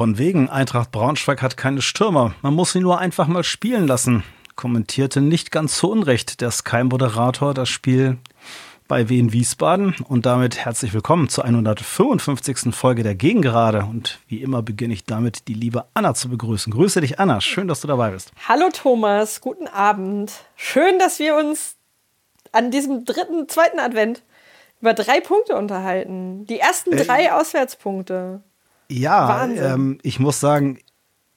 Von wegen, Eintracht Braunschweig hat keine Stürmer. Man muss sie nur einfach mal spielen lassen, kommentierte nicht ganz zu Unrecht der Sky-Moderator das Spiel bei Wien Wiesbaden. Und damit herzlich willkommen zur 155. Folge der Gegengerade. Und wie immer beginne ich damit, die liebe Anna zu begrüßen. Grüße dich, Anna. Schön, dass du dabei bist. Hallo Thomas, guten Abend. Schön, dass wir uns an diesem dritten, zweiten Advent über drei Punkte unterhalten. Die ersten äh, drei Auswärtspunkte. Ja, ähm, ich muss sagen,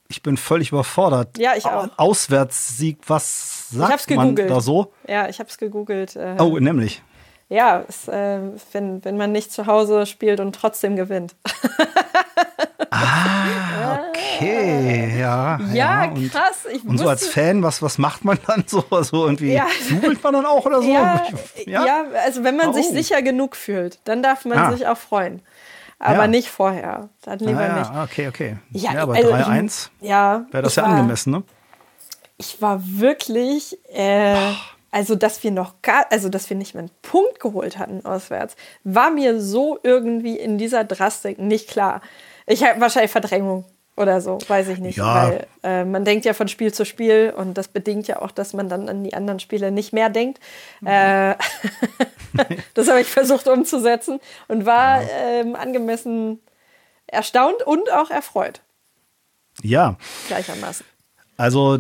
ich bin völlig überfordert. Ja, ich auch. Auswärtssieg, was sagt man da so? Ja, ich habe es gegoogelt. Äh, oh, nämlich. Ja, es, äh, wenn, wenn man nicht zu Hause spielt und trotzdem gewinnt. ah, okay, ja. Ja, und, krass. Ich und so als Fan, was, was macht man dann so? so irgendwie ja. jubelt man dann auch oder so? Ja, ja? ja also wenn man oh. sich sicher genug fühlt, dann darf man ah. sich auch freuen aber ja. nicht vorher. Dann lieber ah, ja. nicht. Okay, okay. Ja, ja aber also 3-1 ja, wäre das ja war, angemessen, ne? Ich war wirklich, äh, also dass wir noch gar, also dass wir nicht mal einen Punkt geholt hatten auswärts, war mir so irgendwie in dieser Drastik nicht klar. Ich habe wahrscheinlich Verdrängung oder so, weiß ich nicht. Ja. Weil äh, man denkt ja von Spiel zu Spiel und das bedingt ja auch, dass man dann an die anderen Spiele nicht mehr denkt. Mhm. Äh, das habe ich versucht umzusetzen und war ähm, angemessen erstaunt und auch erfreut. Ja. Gleichermaßen. Also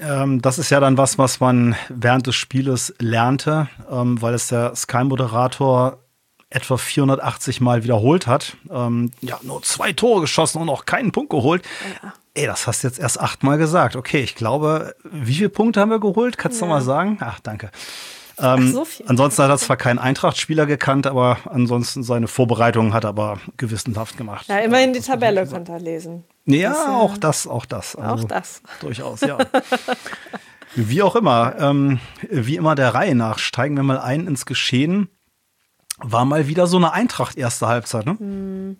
ähm, das ist ja dann was, was man während des Spieles lernte, ähm, weil es der Sky-Moderator etwa 480 Mal wiederholt hat. Ähm, ja, nur zwei Tore geschossen und noch keinen Punkt geholt. Ja. Ey, das hast du jetzt erst achtmal gesagt. Okay, ich glaube, wie viele Punkte haben wir geholt? Kannst du ja. mal sagen? Ach, danke. Ähm, so. Ansonsten hat er zwar keinen Eintracht-Spieler gekannt, aber ansonsten seine Vorbereitungen hat er aber gewissenhaft gemacht. Ja, immerhin die Tabelle konnte er lesen. Ja, das, auch das, auch das. Also, auch das. Durchaus, ja. wie auch immer, ähm, wie immer der Reihe nach, steigen wir mal ein ins Geschehen war mal wieder so eine Eintracht erste Halbzeit, ne? Hm.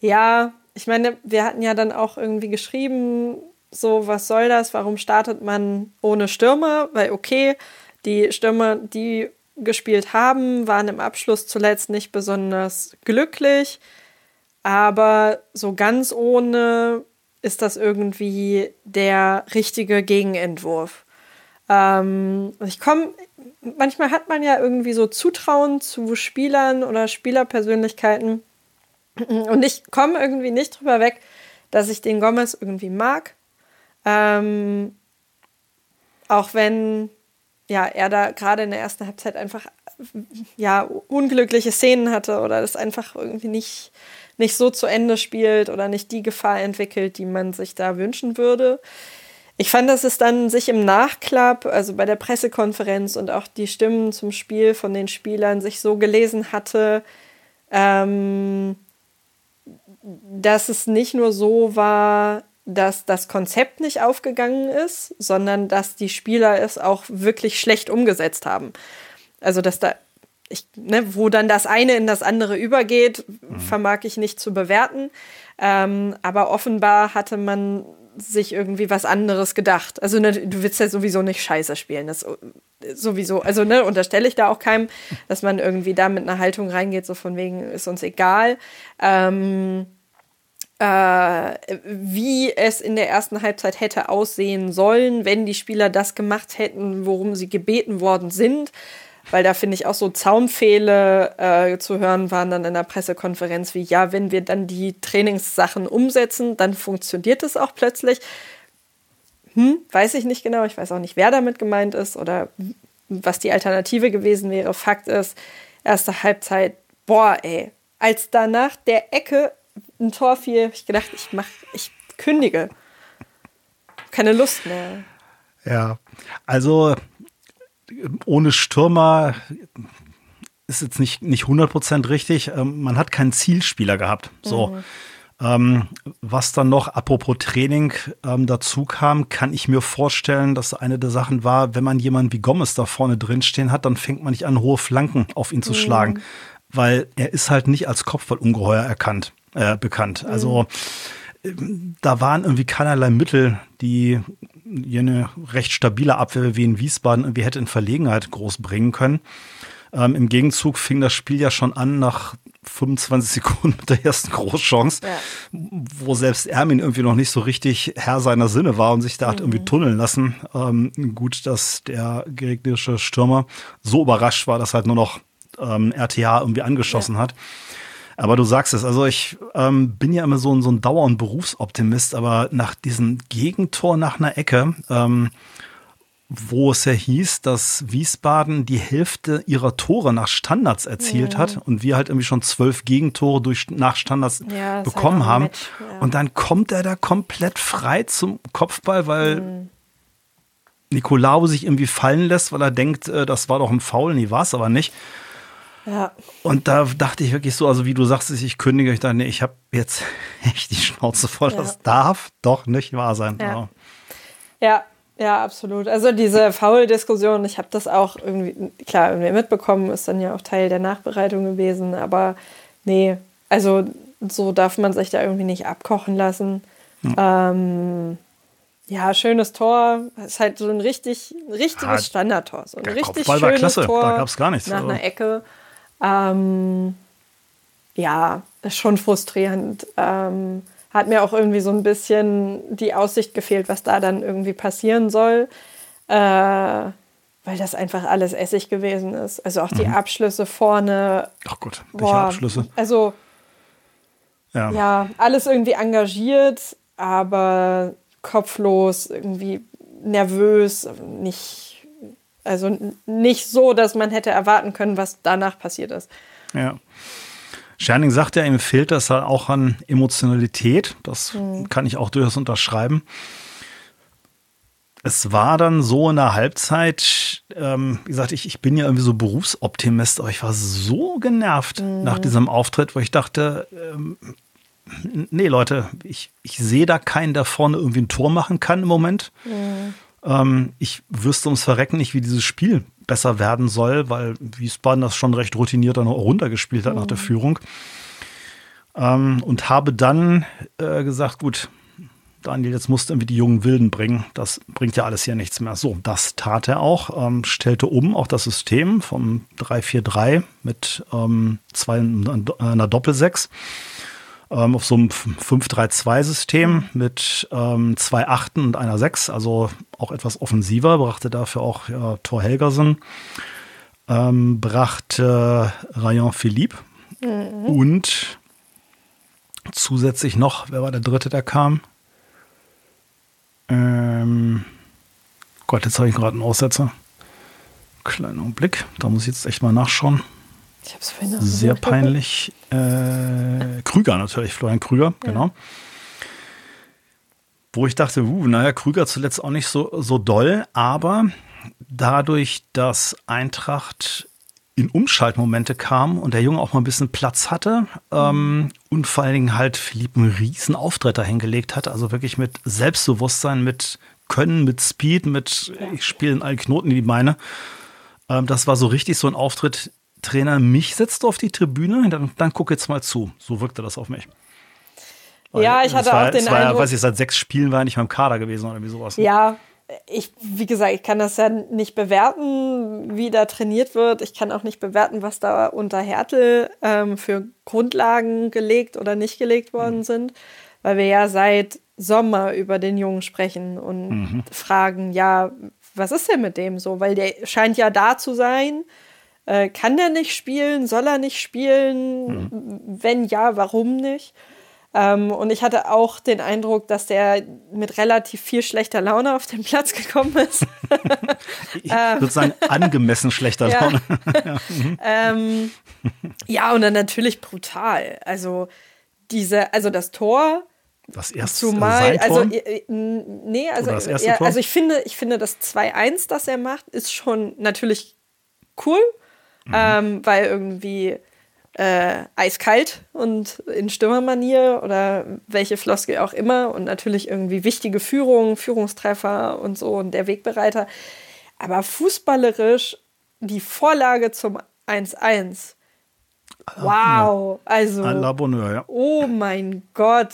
Ja, ich meine, wir hatten ja dann auch irgendwie geschrieben, so, was soll das? Warum startet man ohne Stürmer? Weil, okay, die Stürmer, die gespielt haben, waren im Abschluss zuletzt nicht besonders glücklich. Aber so ganz ohne ist das irgendwie der richtige Gegenentwurf. Ähm, ich komme manchmal hat man ja irgendwie so Zutrauen zu Spielern oder Spielerpersönlichkeiten. Und ich komme irgendwie nicht drüber weg, dass ich den Gomez irgendwie mag. Ähm, auch wenn ja, er da gerade in der ersten Halbzeit einfach ja, unglückliche Szenen hatte oder das einfach irgendwie nicht, nicht so zu Ende spielt oder nicht die Gefahr entwickelt, die man sich da wünschen würde. Ich fand, dass es dann sich im Nachklapp, also bei der Pressekonferenz und auch die Stimmen zum Spiel von den Spielern sich so gelesen hatte, ähm, dass es nicht nur so war, dass das Konzept nicht aufgegangen ist, sondern dass die Spieler es auch wirklich schlecht umgesetzt haben. Also, dass da, ich, ne, wo dann das eine in das andere übergeht, mhm. vermag ich nicht zu bewerten. Ähm, aber offenbar hatte man sich irgendwie was anderes gedacht. Also ne, du willst ja sowieso nicht scheiße spielen. Das sowieso, also ne, unterstelle ich da auch keinem, dass man irgendwie da mit einer Haltung reingeht, so von wegen ist uns egal. Ähm, äh, wie es in der ersten Halbzeit hätte aussehen sollen, wenn die Spieler das gemacht hätten, worum sie gebeten worden sind weil da finde ich auch so Zaunpfähle äh, zu hören waren dann in der Pressekonferenz wie, ja, wenn wir dann die Trainingssachen umsetzen, dann funktioniert es auch plötzlich. Hm, weiß ich nicht genau, ich weiß auch nicht, wer damit gemeint ist oder was die Alternative gewesen wäre. Fakt ist, erste Halbzeit, boah, ey, als danach der Ecke ein Tor fiel, habe ich gedacht, ich mach, ich kündige. Keine Lust mehr. Ja, also ohne Stürmer ist jetzt nicht, nicht 100% richtig. Ähm, man hat keinen Zielspieler gehabt. So. Mhm. Ähm, was dann noch, apropos Training, ähm, dazu kam, kann ich mir vorstellen, dass eine der Sachen war, wenn man jemanden wie Gomez da vorne drin stehen hat, dann fängt man nicht an, hohe Flanken auf ihn zu mhm. schlagen. Weil er ist halt nicht als Kopfballungeheuer erkannt, äh, bekannt. Mhm. Also ähm, da waren irgendwie keinerlei Mittel, die eine recht stabile Abwehr wie in Wiesbaden irgendwie hätte in Verlegenheit groß bringen können. Ähm, Im Gegenzug fing das Spiel ja schon an nach 25 Sekunden mit der ersten Großchance, ja. wo selbst Ermin irgendwie noch nicht so richtig Herr seiner Sinne war und sich da hat irgendwie mhm. tunneln lassen. Ähm, gut, dass der gegnerische Stürmer so überrascht war, dass halt nur noch ähm, RTA irgendwie angeschossen ja. hat. Aber du sagst es, also ich ähm, bin ja immer so, ein so ein Dauer- und Berufsoptimist, aber nach diesem Gegentor nach einer Ecke, ähm, wo es ja hieß, dass Wiesbaden die Hälfte ihrer Tore nach Standards erzielt mhm. hat und wir halt irgendwie schon zwölf Gegentore durch, nach Standards ja, halt bekommen halt haben. Ja. Und dann kommt er da komplett frei zum Kopfball, weil mhm. Nicolao sich irgendwie fallen lässt, weil er denkt, äh, das war doch ein Foul. Nee, war es aber nicht. Ja. Und da dachte ich wirklich so, also wie du sagst, ich kündige, ich dachte, nee, ich habe jetzt echt die Schnauze voll. Ja. Das darf doch nicht wahr sein. Ja, ja, ja absolut. Also diese Foul-Diskussion, ich habe das auch irgendwie, klar, irgendwie mitbekommen, ist dann ja auch Teil der Nachbereitung gewesen, aber nee, also so darf man sich da irgendwie nicht abkochen lassen. Ja. Ähm, ja, schönes Tor. Ist halt so ein richtig, richtiges Standardtor. So ein richtig Kopfball schönes klasse. Tor. Da gab es gar nichts. Nach also. einer Ecke. Ähm, ja, ist schon frustrierend. Ähm, hat mir auch irgendwie so ein bisschen die Aussicht gefehlt, was da dann irgendwie passieren soll. Äh, weil das einfach alles Essig gewesen ist. Also auch die mhm. Abschlüsse vorne. Ach Gott, welche boah, Abschlüsse? Also, ja. ja, alles irgendwie engagiert, aber kopflos, irgendwie nervös, nicht, also nicht so, dass man hätte erwarten können, was danach passiert ist. Ja. Scherning sagt ja, ihm fehlt das halt auch an Emotionalität. Das mhm. kann ich auch durchaus unterschreiben. Es war dann so in der Halbzeit, ähm, wie gesagt, ich, ich bin ja irgendwie so Berufsoptimist, aber ich war so genervt mhm. nach diesem Auftritt, wo ich dachte, ähm, nee, Leute, ich, ich sehe da keinen, der vorne irgendwie ein Tor machen kann im Moment. Mhm. Ähm, ich wüsste ums Verrecken nicht, wie dieses Spiel besser werden soll, weil Wiesbaden das schon recht routiniert dann runtergespielt hat mhm. nach der Führung. Ähm, und habe dann äh, gesagt, gut, Daniel, jetzt musst du irgendwie die jungen Wilden bringen. Das bringt ja alles hier nichts mehr. So, das tat er auch, ähm, stellte um auch das System vom 3-4-3 mit ähm, zwei, einer Doppelsechs ähm, auf so einem 5-3-2-System mit ähm, zwei Achten und einer Sechs, also auch etwas offensiver, brachte dafür auch ja, Thor Helgersen, ähm, brachte Rayon Philippe mhm. und zusätzlich noch, wer war der dritte, der kam? Ähm, Gott, jetzt habe ich gerade einen Aussetzer. Kleiner Blick, da muss ich jetzt echt mal nachschauen. Ich hab's vorhin Sehr peinlich. Äh, Krüger natürlich, Florian Krüger, ja. genau. Wo ich dachte, uh, naja, Krüger zuletzt auch nicht so, so doll, aber dadurch, dass Eintracht in Umschaltmomente kam und der Junge auch mal ein bisschen Platz hatte ähm, und vor allen Dingen halt Philipp einen riesen Auftritt dahingelegt hat, also wirklich mit Selbstbewusstsein, mit Können, mit Speed, mit ich spiele in allen Knoten in die Beine. Ähm, das war so richtig so ein Auftritt, Trainer mich setzt auf die Tribüne, dann, dann guck jetzt mal zu. So wirkte das auf mich. Weil ja, ich hatte war, auch den war, Eindruck. Weiß ich, seit sechs Spielen war ich nicht mal im Kader gewesen oder wie sowas. Ja, ich, wie gesagt, ich kann das ja nicht bewerten, wie da trainiert wird. Ich kann auch nicht bewerten, was da unter Härtel ähm, für Grundlagen gelegt oder nicht gelegt worden mhm. sind, weil wir ja seit Sommer über den Jungen sprechen und mhm. fragen, ja, was ist denn mit dem so? Weil der scheint ja da zu sein äh, kann der nicht spielen? Soll er nicht spielen? Mhm. Wenn ja, warum nicht? Ähm, und ich hatte auch den Eindruck, dass der mit relativ viel schlechter Laune auf den Platz gekommen ist. ich würde sagen, angemessen schlechter Laune. ja. Mhm. ähm, ja, und dann natürlich brutal. Also diese, also das Tor. Das erste Zumal, also äh, nee, also, also ich finde, ich finde das 2-1, das er macht, ist schon natürlich cool mhm. ähm, weil irgendwie äh, eiskalt und in Stürmermanier oder welche Floskel auch immer und natürlich irgendwie wichtige Führung, Führungstreffer und so und der Wegbereiter. Aber fußballerisch die Vorlage zum 1-1. Wow, also. À la Bonheur, ja. Oh mein Gott,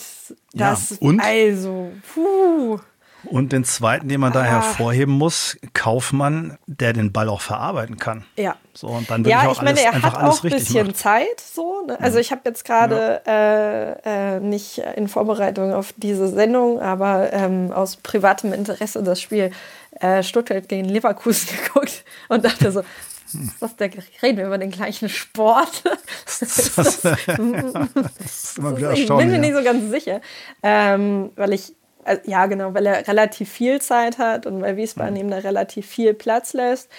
das ja, und? also, puh. Und den zweiten, den man da hervorheben muss, Kaufmann, der den Ball auch verarbeiten kann. Ja. So, und dann ja, ich auch ich meine, alles, er hat auch ein bisschen macht. Zeit. So, ne? Also ich habe jetzt gerade äh, äh, nicht in Vorbereitung auf diese Sendung, aber ähm, aus privatem Interesse das Spiel äh, Stuttgart gegen Leverkusen geguckt und dachte so, was der, reden wir über den gleichen Sport? das, ist das, das ist immer wieder ich bin mir nicht so ganz sicher, ähm, weil ich äh, ja, genau, weil er relativ viel Zeit hat und weil Wiesbaden mhm. ihm da relativ viel Platz lässt.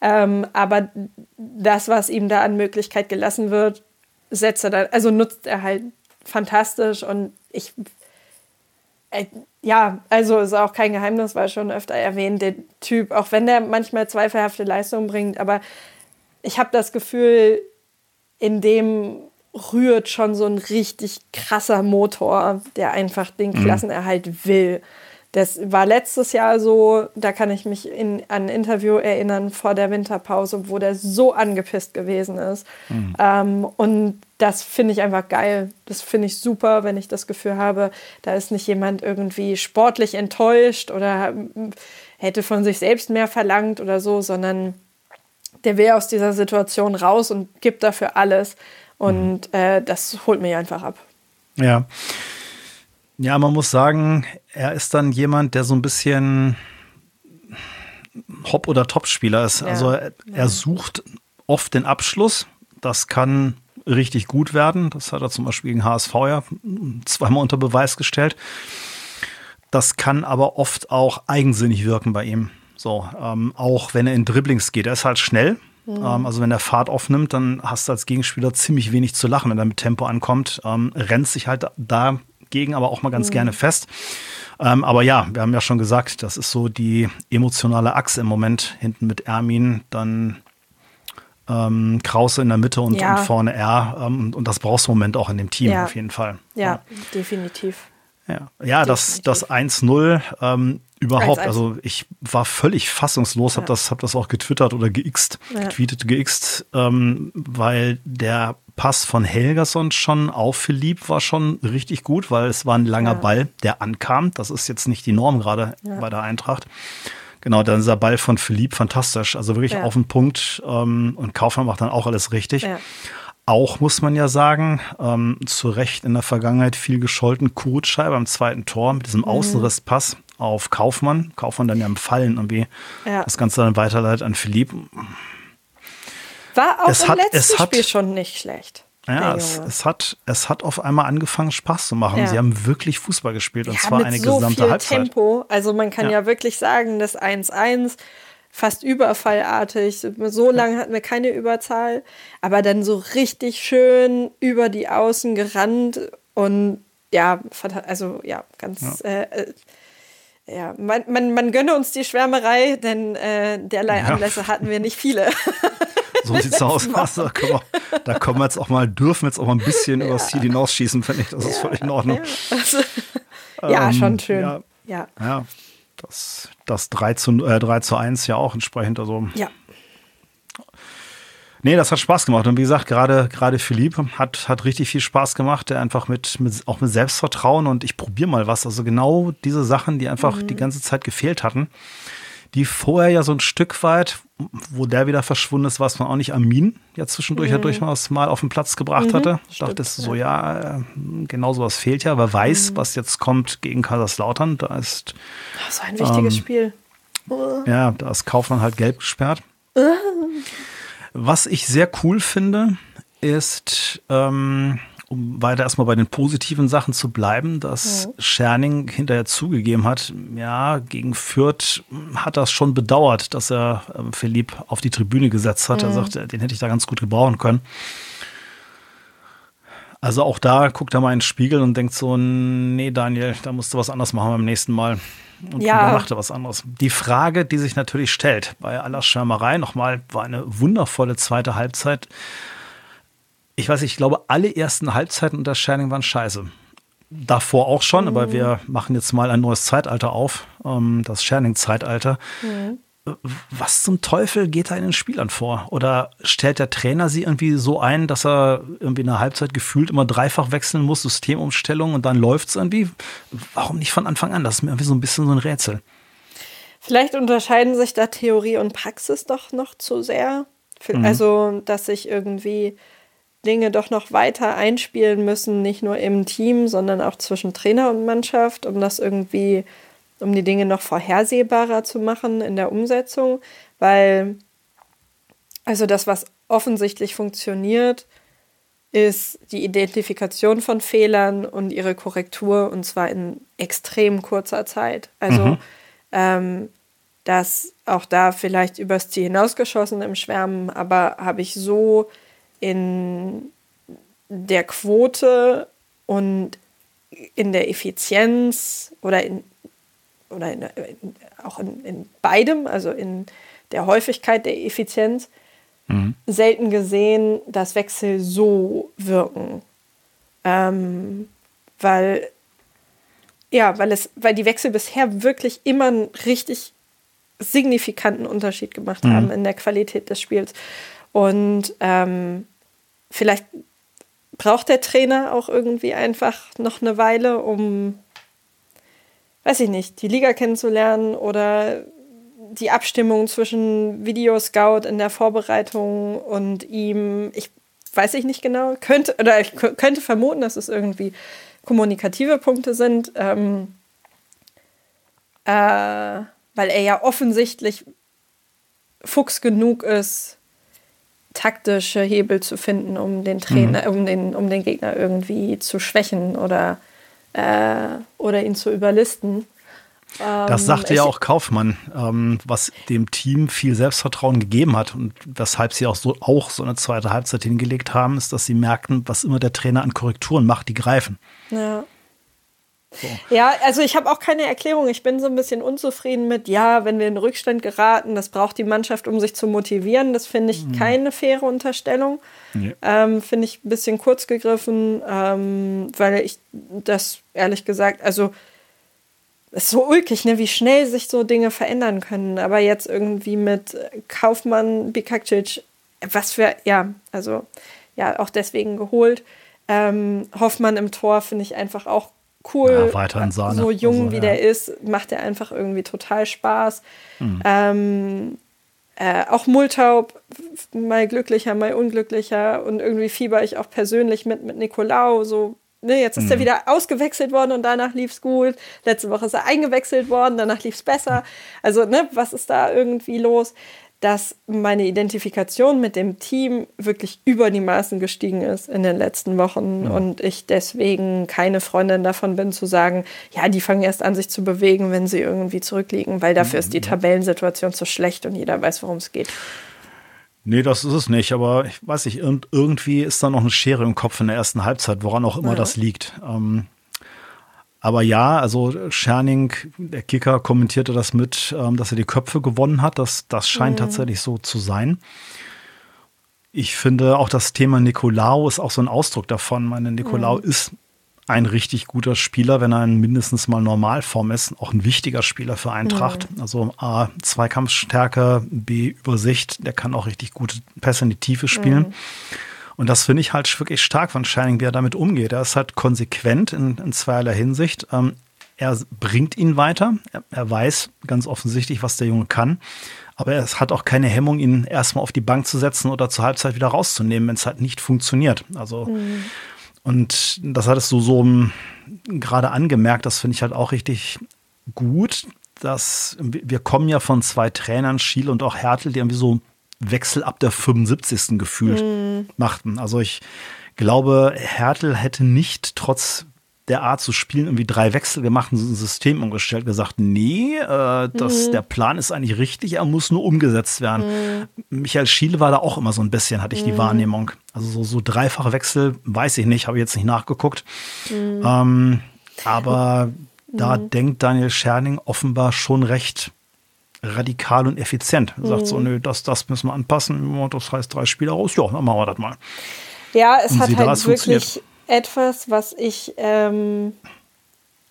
Ähm, aber das, was ihm da an Möglichkeit gelassen wird, setzt er dann, also nutzt er halt fantastisch und ich, äh, ja, also ist auch kein Geheimnis, weil schon öfter erwähnt, der Typ, auch wenn der manchmal zweifelhafte Leistungen bringt, aber ich habe das Gefühl, in dem rührt schon so ein richtig krasser Motor, der einfach den mhm. Klassenerhalt will. Das war letztes Jahr so, da kann ich mich in, an ein Interview erinnern vor der Winterpause, wo der so angepisst gewesen ist. Mhm. Ähm, und das finde ich einfach geil. Das finde ich super, wenn ich das Gefühl habe, da ist nicht jemand irgendwie sportlich enttäuscht oder hätte von sich selbst mehr verlangt oder so, sondern der will aus dieser Situation raus und gibt dafür alles. Und äh, das holt mich einfach ab. Ja. Ja, man muss sagen, er ist dann jemand, der so ein bisschen Hop- oder Top-Spieler ist. Ja. Also er, er, sucht oft den Abschluss. Das kann richtig gut werden. Das hat er zum Beispiel gegen HSV ja zweimal unter Beweis gestellt. Das kann aber oft auch eigensinnig wirken bei ihm. So, ähm, auch wenn er in Dribblings geht. Er ist halt schnell, Mhm. Ähm, also wenn der Fahrt aufnimmt, dann hast du als Gegenspieler ziemlich wenig zu lachen, wenn er mit Tempo ankommt. Ähm, rennt sich halt dagegen aber auch mal ganz mhm. gerne fest. Ähm, aber ja, wir haben ja schon gesagt, das ist so die emotionale Achse im Moment hinten mit Ermin, dann ähm, Krause in der Mitte und, ja. und vorne R. Ähm, und das brauchst du im Moment auch in dem Team ja. auf jeden Fall. Ja, ja. definitiv. Ja, ja das, das 1-0 ähm, überhaupt, 1 -1. also ich war völlig fassungslos, habe das, hab das auch getwittert oder geixt, ja. getweetet, geixt, ähm, weil der Pass von Helgerson schon auf Philipp war schon richtig gut, weil es war ein langer ja. Ball, der ankam. Das ist jetzt nicht die Norm gerade ja. bei der Eintracht. Genau, dann ist der Ball von Philipp fantastisch, also wirklich auf den Punkt ähm, und Kaufmann macht dann auch alles richtig. Auch muss man ja sagen, ähm, zu Recht in der Vergangenheit viel gescholten, Kurutschei beim zweiten Tor mit diesem mhm. Außenrisspass auf Kaufmann. Kaufmann dann ja im Fallen irgendwie ja. das Ganze dann weiterleitet an Philipp. War auch es im hat, letzten hat, Spiel schon nicht schlecht. Ja, es, es, hat, es hat auf einmal angefangen, Spaß zu machen. Ja. Sie haben wirklich Fußball gespielt und ja, zwar eine so gesamte viel Halbzeit. Tempo. Also man kann ja, ja wirklich sagen, das 1-1 fast überfallartig. So lange hatten wir keine Überzahl, aber dann so richtig schön über die Außen gerannt und ja, also ja, ganz. Ja. Äh, äh, ja, man, man, man gönne uns die Schwärmerei, denn äh, derlei ja. Anlässe hatten wir nicht viele. So sieht's aus. Also, wir, da können wir jetzt auch mal, dürfen wir jetzt auch mal ein bisschen ja. übers Ziel hinausschießen, finde ich. Das ist völlig in Ordnung. Ja, also, ähm, schon schön. Ja. ja. ja das, das 3 zu, äh, 3 zu 1 ja auch entsprechend. Also, ja. Nee, das hat Spaß gemacht. Und wie gesagt, gerade, gerade Philipp hat, hat richtig viel Spaß gemacht. Der einfach mit, mit auch mit Selbstvertrauen und ich probiere mal was. Also genau diese Sachen, die einfach mhm. die ganze Zeit gefehlt hatten, die vorher ja so ein Stück weit, wo der wieder verschwunden ist, was man auch nicht Amin ja zwischendurch mhm. ja durchaus mal auf den Platz gebracht mhm, hatte. Ich dachte so, ja, äh, genau sowas fehlt ja. Wer weiß, mhm. was jetzt kommt gegen Kaiserslautern. Da ist. Das war ein wichtiges ähm, Spiel. Ja, da ist Kaufmann halt gelb gesperrt. Was ich sehr cool finde, ist, ähm, um weiter erstmal bei den positiven Sachen zu bleiben, dass ja. Scherning hinterher zugegeben hat, ja, gegen Fürth hat das schon bedauert, dass er äh, Philipp auf die Tribüne gesetzt hat. Mhm. Er sagt, den hätte ich da ganz gut gebrauchen können. Also auch da guckt er mal in den Spiegel und denkt so, nee, Daniel, da musst du was anderes machen beim nächsten Mal. Und ja. dann macht er was anderes. Die Frage, die sich natürlich stellt, bei aller Schwärmerei nochmal, war eine wundervolle zweite Halbzeit ich weiß nicht, ich glaube, alle ersten Halbzeiten unter Shining waren scheiße. Davor auch schon, mhm. aber wir machen jetzt mal ein neues Zeitalter auf, ähm, das Shining-Zeitalter. Mhm. was zum Teufel geht da in den Spielern vor? Oder stellt der Trainer sie irgendwie so ein, dass er irgendwie in der Halbzeit gefühlt immer dreifach wechseln muss, Systemumstellung und dann läuft es irgendwie? Warum nicht von Anfang an? Das ist mir irgendwie so ein bisschen so ein Rätsel. Vielleicht unterscheiden sich da Theorie und Praxis doch noch zu sehr. Mhm. Also, dass sich irgendwie Dinge doch noch weiter einspielen müssen, nicht nur im Team, sondern auch zwischen Trainer und Mannschaft, um das irgendwie um die Dinge noch vorhersehbarer zu machen in der Umsetzung, weil also das, was offensichtlich funktioniert, ist die Identifikation von Fehlern und ihre Korrektur und zwar in extrem kurzer Zeit. Also mhm. ähm, das auch da vielleicht übers Ziel hinausgeschossen im Schwärmen, aber habe ich so in der Quote und in der Effizienz oder in oder in, in, auch in, in, beidem, also in der Häufigkeit der Effizienz, mhm. selten gesehen, dass Wechsel so wirken. Ähm, weil, ja, weil, es, weil die Wechsel bisher wirklich immer einen richtig signifikanten Unterschied gemacht mhm. haben in der Qualität des Spiels. Und ähm, vielleicht braucht der Trainer auch irgendwie einfach noch eine Weile, um weiß ich nicht, die Liga kennenzulernen oder die Abstimmung zwischen Videoscout in der Vorbereitung und ihm, ich weiß ich nicht genau, könnte, oder ich könnte vermuten, dass es irgendwie kommunikative Punkte sind, ähm, äh, weil er ja offensichtlich Fuchs genug ist, taktische Hebel zu finden, um den Trainer, mhm. um den, um den Gegner irgendwie zu schwächen oder äh, oder ihn zu überlisten. Das ähm, sagte ja auch Kaufmann, ähm, was dem Team viel Selbstvertrauen gegeben hat und weshalb sie auch so, auch so eine zweite Halbzeit hingelegt haben, ist, dass sie merkten, was immer der Trainer an Korrekturen macht, die greifen. Ja. So. Ja, also ich habe auch keine Erklärung. Ich bin so ein bisschen unzufrieden mit, ja, wenn wir in Rückstand geraten, das braucht die Mannschaft, um sich zu motivieren. Das finde ich mhm. keine faire Unterstellung. Nee. Ähm, finde ich ein bisschen kurz gegriffen, ähm, weil ich das ehrlich gesagt, also es ist so ulkig, ne, wie schnell sich so Dinge verändern können. Aber jetzt irgendwie mit Kaufmann, Bikakcic, was für, ja, also ja, auch deswegen geholt. Ähm, Hoffmann im Tor finde ich einfach auch cool. Ja, Sahne. So jung also, wie ja. der ist, macht er einfach irgendwie total Spaß. Mhm. Ähm, äh, auch Multaub, mal glücklicher, mal unglücklicher und irgendwie fieber ich auch persönlich mit, mit Nicolau. So, ne, jetzt ist mhm. er wieder ausgewechselt worden und danach lief es gut. Letzte Woche ist er eingewechselt worden, danach lief es besser. Also, ne, was ist da irgendwie los? Dass meine Identifikation mit dem Team wirklich über die Maßen gestiegen ist in den letzten Wochen ja. und ich deswegen keine Freundin davon bin zu sagen, ja, die fangen erst an, sich zu bewegen, wenn sie irgendwie zurückliegen, weil dafür ist die Tabellensituation zu schlecht und jeder weiß, worum es geht. Nee, das ist es nicht, aber ich weiß nicht, irgendwie ist da noch eine Schere im Kopf in der ersten Halbzeit, woran auch immer ja. das liegt. Ähm, aber ja, also Scherning, der Kicker, kommentierte das mit, ähm, dass er die Köpfe gewonnen hat. Das, das scheint mhm. tatsächlich so zu sein. Ich finde auch das Thema Nikolaou ist auch so ein Ausdruck davon. Meine Nikolaou mhm. ist ein richtig guter Spieler, wenn er in mindestens mal Normalform ist. Auch ein wichtiger Spieler für Eintracht. Mhm. Also A, Zweikampfstärke, B, Übersicht. Der kann auch richtig gute Pässe in die Tiefe spielen. Mhm. Und das finde ich halt wirklich stark von Shining, wie er damit umgeht. Er ist halt konsequent in, in zweierlei Hinsicht. Ähm, er bringt ihn weiter. Er, er, weiß ganz offensichtlich, was der Junge kann. Aber er hat auch keine Hemmung, ihn erstmal auf die Bank zu setzen oder zur Halbzeit wieder rauszunehmen, wenn es halt nicht funktioniert. Also, mhm. und das hat es so, so gerade angemerkt. Das finde ich halt auch richtig gut, dass wir kommen ja von zwei Trainern, Schiele und auch Hertel, die irgendwie so Wechsel ab der 75. gefühlt mhm. machten. Also ich glaube, Hertel hätte nicht trotz der Art zu spielen irgendwie drei Wechsel gemacht und ein System umgestellt, gesagt, nee, äh, das, mhm. der Plan ist eigentlich richtig, er muss nur umgesetzt werden. Mhm. Michael Schiele war da auch immer so ein bisschen, hatte ich die mhm. Wahrnehmung. Also so, so dreifache Wechsel, weiß ich nicht, habe ich jetzt nicht nachgeguckt. Mhm. Ähm, aber da mhm. denkt Daniel Scherning offenbar schon recht radikal und effizient. Er sagt so, mhm. nö, das, das müssen wir anpassen. Das heißt drei Spieler raus. Ja, dann machen wir das mal. Ja, es und hat halt wirklich etwas, was ich ähm,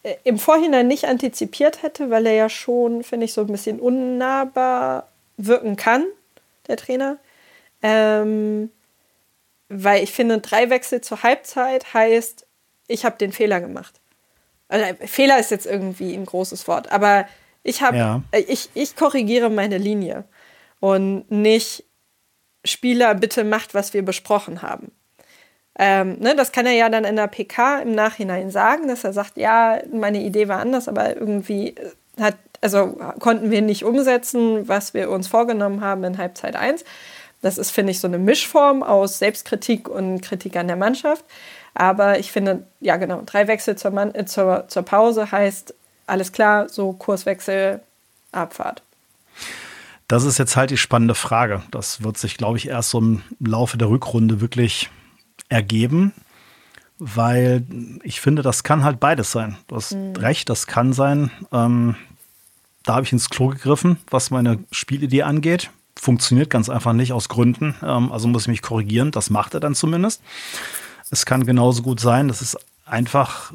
äh, im Vorhinein nicht antizipiert hätte, weil er ja schon, finde ich, so ein bisschen unnahbar wirken kann, der Trainer. Ähm, weil ich finde, drei Wechsel zur Halbzeit heißt, ich habe den Fehler gemacht. Also, Fehler ist jetzt irgendwie ein großes Wort, aber ich habe, ja. Äh, ich, ich korrigiere meine Linie und nicht Spieler, bitte macht, was wir besprochen haben. Ähm, ne, das kann er ja dann in der PK im Nachhinein sagen, dass er sagt, ja, meine Idee war anders, aber irgendwie hat, also konnten wir nicht umsetzen, was wir uns vorgenommen haben in Halbzeit 1. Das ist, finde ich, so eine Mischform aus Selbstkritik und Kritik an der Mannschaft. Aber ich finde, ja genau, drei Wechsel zur, Mann, äh, zur, zur Pause heißt, alles klar, so Kurswechsel, Abfahrt. Das ist jetzt halt die spannende Frage. Das wird sich, glaube ich, erst so im Laufe der Rückrunde wirklich ergeben, weil ich finde, das kann halt beides sein. Du hast mhm. recht, das kann sein. Ähm, da habe ich ins Klo gegriffen, was meine Spielidee angeht. Funktioniert ganz einfach nicht aus Gründen. Ähm, also muss ich mich korrigieren. Das macht er dann zumindest. Es kann genauso gut sein, dass es einfach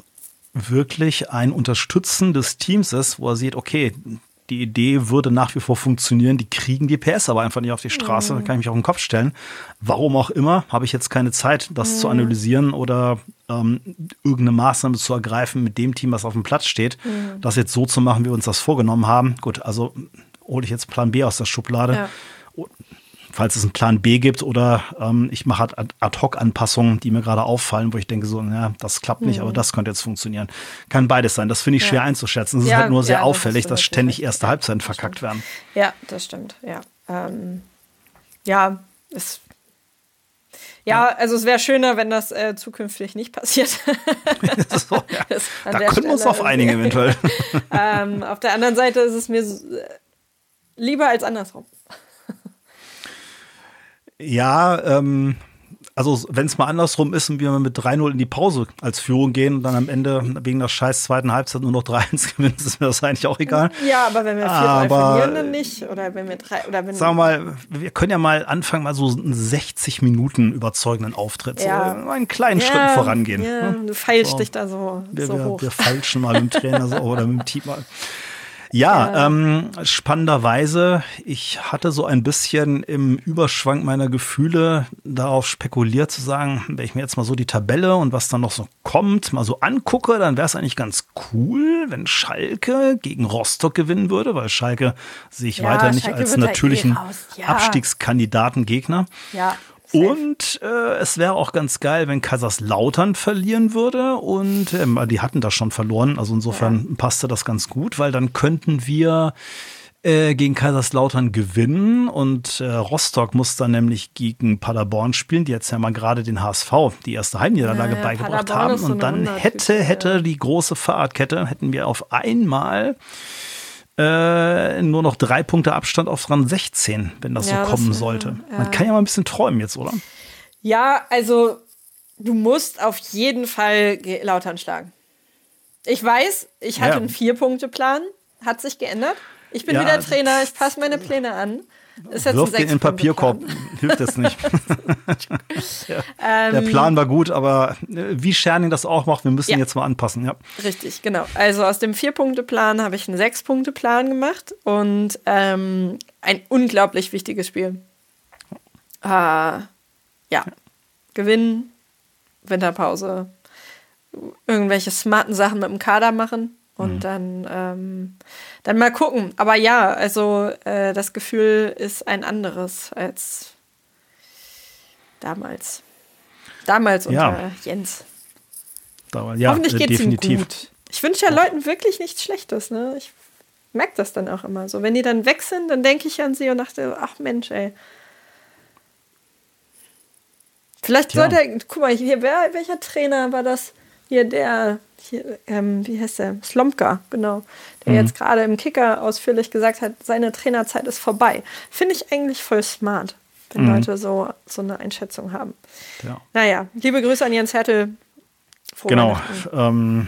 wirklich ein Unterstützen des Teams ist, wo er sieht, okay, die Idee würde nach wie vor funktionieren. Die kriegen die PS aber einfach nicht auf die Straße. Mhm. Da kann ich mich auf den Kopf stellen. Warum auch immer, habe ich jetzt keine Zeit, das mhm. zu analysieren oder ähm, irgendeine Maßnahme zu ergreifen mit dem Team, was auf dem Platz steht, mhm. das jetzt so zu machen, wie wir uns das vorgenommen haben. Gut, also hole ich jetzt Plan B aus der Schublade. Ja falls es einen Plan B gibt oder ähm, ich mache halt Ad-Hoc-Anpassungen, die mir gerade auffallen, wo ich denke so, ja, das klappt nicht, mhm. aber das könnte jetzt funktionieren. Kann beides sein. Das finde ich ja. schwer einzuschätzen. Es ist halt nur sehr ja, auffällig, das dass ständig erste Halbzeiten verkackt werden. Ja, das stimmt. Ja, ähm, ja, es ja, also es wäre schöner, wenn das äh, zukünftig nicht passiert. so, ja. Da können Stelle wir uns auf einigen eventuell. ähm, auf der anderen Seite ist es mir lieber als andersrum. Ja, ähm, also wenn es mal andersrum ist und wir mit 3-0 in die Pause als Führung gehen und dann am Ende wegen der scheiß zweiten Halbzeit nur noch 3-1 gewinnen, ist mir das eigentlich auch egal. Ja, aber wenn wir 4-3 verlieren, dann nicht. Oder wenn wir drei, oder wenn Sagen wir mal, wir können ja mal anfangen, mal so einen 60 Minuten überzeugenden Auftritt, ja. so einen kleinen ja, Schritt vorangehen. Ja, du feilst so. dich da so, wir, so wir, hoch. Wir feilschen mal mit dem Trainer so, oder mit dem Team mal. Ja. Ähm, spannenderweise, ich hatte so ein bisschen im Überschwang meiner Gefühle darauf spekuliert zu sagen, wenn ich mir jetzt mal so die Tabelle und was dann noch so kommt, mal so angucke, dann wäre es eigentlich ganz cool, wenn Schalke gegen Rostock gewinnen würde, weil Schalke sehe ich ja, weiter nicht als natürlichen eh ja. Abstiegskandidatengegner. Ja. Und äh, es wäre auch ganz geil, wenn Kaiserslautern verlieren würde. Und ähm, die hatten das schon verloren. Also insofern ja. passte das ganz gut, weil dann könnten wir äh, gegen Kaiserslautern gewinnen. Und äh, Rostock muss dann nämlich gegen Paderborn spielen, die jetzt ja mal gerade den HSV die erste Heimniederlage ja, beigebracht Paderborn haben. Und dann hätte, hätte die große Fahrradkette, hätten wir auf einmal äh, nur noch drei Punkte Abstand auf Rang 16, wenn das ja, so kommen das, sollte. Ja. Man kann ja mal ein bisschen träumen jetzt, oder? Ja, also du musst auf jeden Fall Lautern schlagen. Ich weiß, ich hatte ja. einen Vier-Punkte-Plan, hat sich geändert. Ich bin wieder Trainer, ich passe meine Pläne an. Ist jetzt Wirf den in Papierkorb, hilft jetzt nicht. ja, ähm, der Plan war gut, aber äh, wie Scherning das auch macht, wir müssen ja. jetzt mal anpassen. Ja. Richtig, genau. Also aus dem Vier-Punkte-Plan habe ich einen Sechs-Punkte-Plan gemacht und ähm, ein unglaublich wichtiges Spiel. Äh, ja, gewinnen, Winterpause, irgendwelche smarten Sachen mit dem Kader machen und mhm. dann, ähm, dann mal gucken. Aber ja, also äh, das Gefühl ist ein anderes als damals. Damals unter ja. Jens. Da, ja, Hoffentlich äh, geht es ihm gut. Ich wünsche ja Leuten wirklich nichts Schlechtes. Ne? Ich merke das dann auch immer so. Wenn die dann weg sind, dann denke ich an sie und dachte, ach Mensch, ey. Vielleicht ja. sollte, guck mal, hier, wer, welcher Trainer war das? Hier der, hier, ähm, wie heißt der? Slomka, genau. Der mhm. jetzt gerade im Kicker ausführlich gesagt hat, seine Trainerzeit ist vorbei. Finde ich eigentlich voll smart, wenn mhm. Leute so, so eine Einschätzung haben. Ja. Naja, liebe Grüße an Jens Hertel. Frohe genau. Ähm,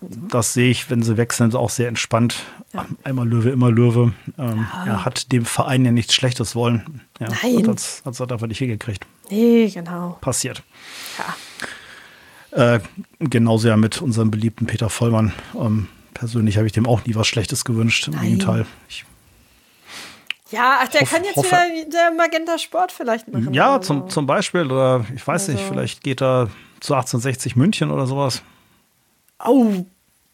das sehe ich, wenn sie wechseln, auch sehr entspannt. Ja. Einmal Löwe, immer Löwe. Ähm, ja. Er hat dem Verein ja nichts Schlechtes wollen. Ja, Nein. Hat es einfach nicht hingekriegt. Nee, genau. Passiert. Ja. Äh, genauso ja mit unserem beliebten Peter Vollmann. Ähm, persönlich habe ich dem auch nie was Schlechtes gewünscht. Im Nein. Gegenteil. Ich, Ja, ach, der Hoff- kann jetzt hoffe- wieder der Magenta Sport vielleicht machen. ja, zum, zum Beispiel, oder ich weiß nicht, Also- vielleicht geht er zu 1860 München oder sowas. Oh,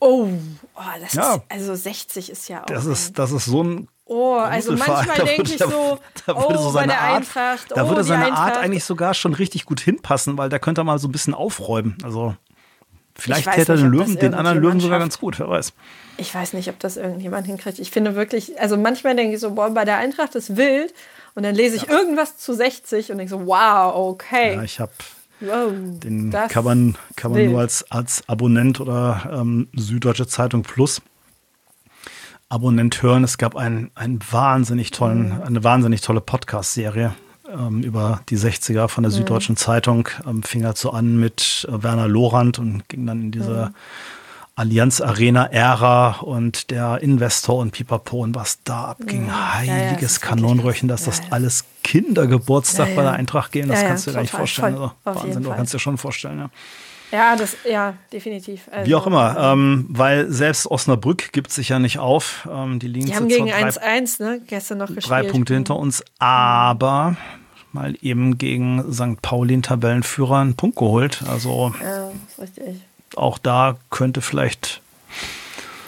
oh, oh das Ja. ist, also 60 ist ja auch. Das ist, das ist so ein oh, also manchmal Da denke würde- ich da- so, da würde oh, so bei seine der Art, Eintracht, da oh, würde die seine Eintracht. Art eigentlich sogar schon richtig gut hinpassen, weil der könnte mal so ein bisschen aufräumen. Also vielleicht täte er den Löwen, den anderen Löwen sogar ganz gut, wer weiß. Ich weiß nicht, ob das irgendjemand hinkriegt. Ich finde wirklich, also manchmal denke ich so, boah, bei der Eintracht ist wild. Und dann lese ich irgendwas zu 60 und denke so, wow, okay. Ja, ich habe wow, Den kann man, kann man wild. nur als, als Abonnent oder ähm, Süddeutsche Zeitung Plus Abonnent hören. Es gab einen, einen wahnsinnig tollen, Mhm. eine wahnsinnig tolle Podcast-Serie ähm, über die 60er von der Mhm. Süddeutschen Zeitung. Ähm, fing halt so an mit äh, Werner Lorand und ging dann in diese Mhm. Allianz Arena Ära und der Investor und Pipapo und was da abging. Mhm. ja, das Heiliges wirklich Kanonröchen, dass das Ja, ja. alles Kindergeburtstag Ja, bei ja. der Eintracht gehen, das Ja, ja, kannst du dir gar nicht vorstellen. voll. Also, Wahnsinn, du kannst dir schon vorstellen, ja. Ja, das, ja, definitiv. Also, Wie auch immer, ähm, weil selbst Osnabrück gibt sich ja nicht auf. Ähm, die liegen Die haben gegen zwar drei, 1-1, ne, gestern noch gespielt. drei Punkte hinter uns, aber mal eben gegen St. Pauli, den Tabellenführer, einen Punkt geholt. Also Ja, auch da könnte vielleicht,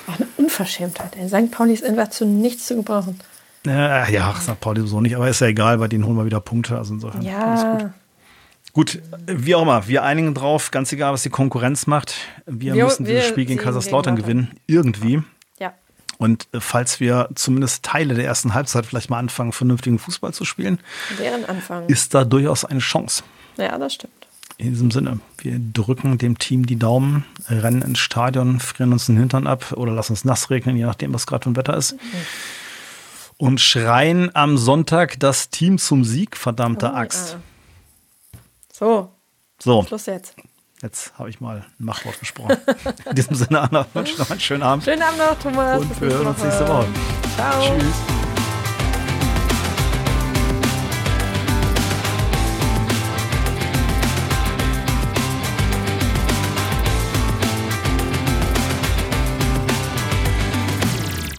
Auch eine Unverschämtheit. Ey. St. Pauli ist einfach zu nichts zu gebrauchen. äh, ja, St. Pauli so nicht, aber ist ja egal, bei denen holen wir wieder Punkte. Also insofern alles gut. Gut, wie auch immer, wir einigen drauf, ganz egal, was die Konkurrenz macht. Wir, Wir- müssen dieses wir Spiel gegen Kaiserslautern gewinnen, irgendwie. ja. Und äh, falls wir zumindest Teile der ersten Halbzeit vielleicht mal anfangen, vernünftigen Fußball zu spielen, Deren Anfang. ist da durchaus eine Chance. ja, das stimmt. In diesem Sinne, wir drücken dem Team die Daumen, rennen ins Stadion, frieren uns den Hintern ab oder lassen uns nass regnen, je nachdem, was gerade für ein Wetter ist. Und schreien am Sonntag das Team zum Sieg, verdammte Oh, Axt. ja. So, So, Schluss jetzt. jetzt habe ich mal ein Machtwort gesprochen. In diesem Sinne, Anna, wünsche noch einen schönen Abend Schönen Abend noch, Thomas. und wir hören uns nächste Woche. Ciao. Tschüss.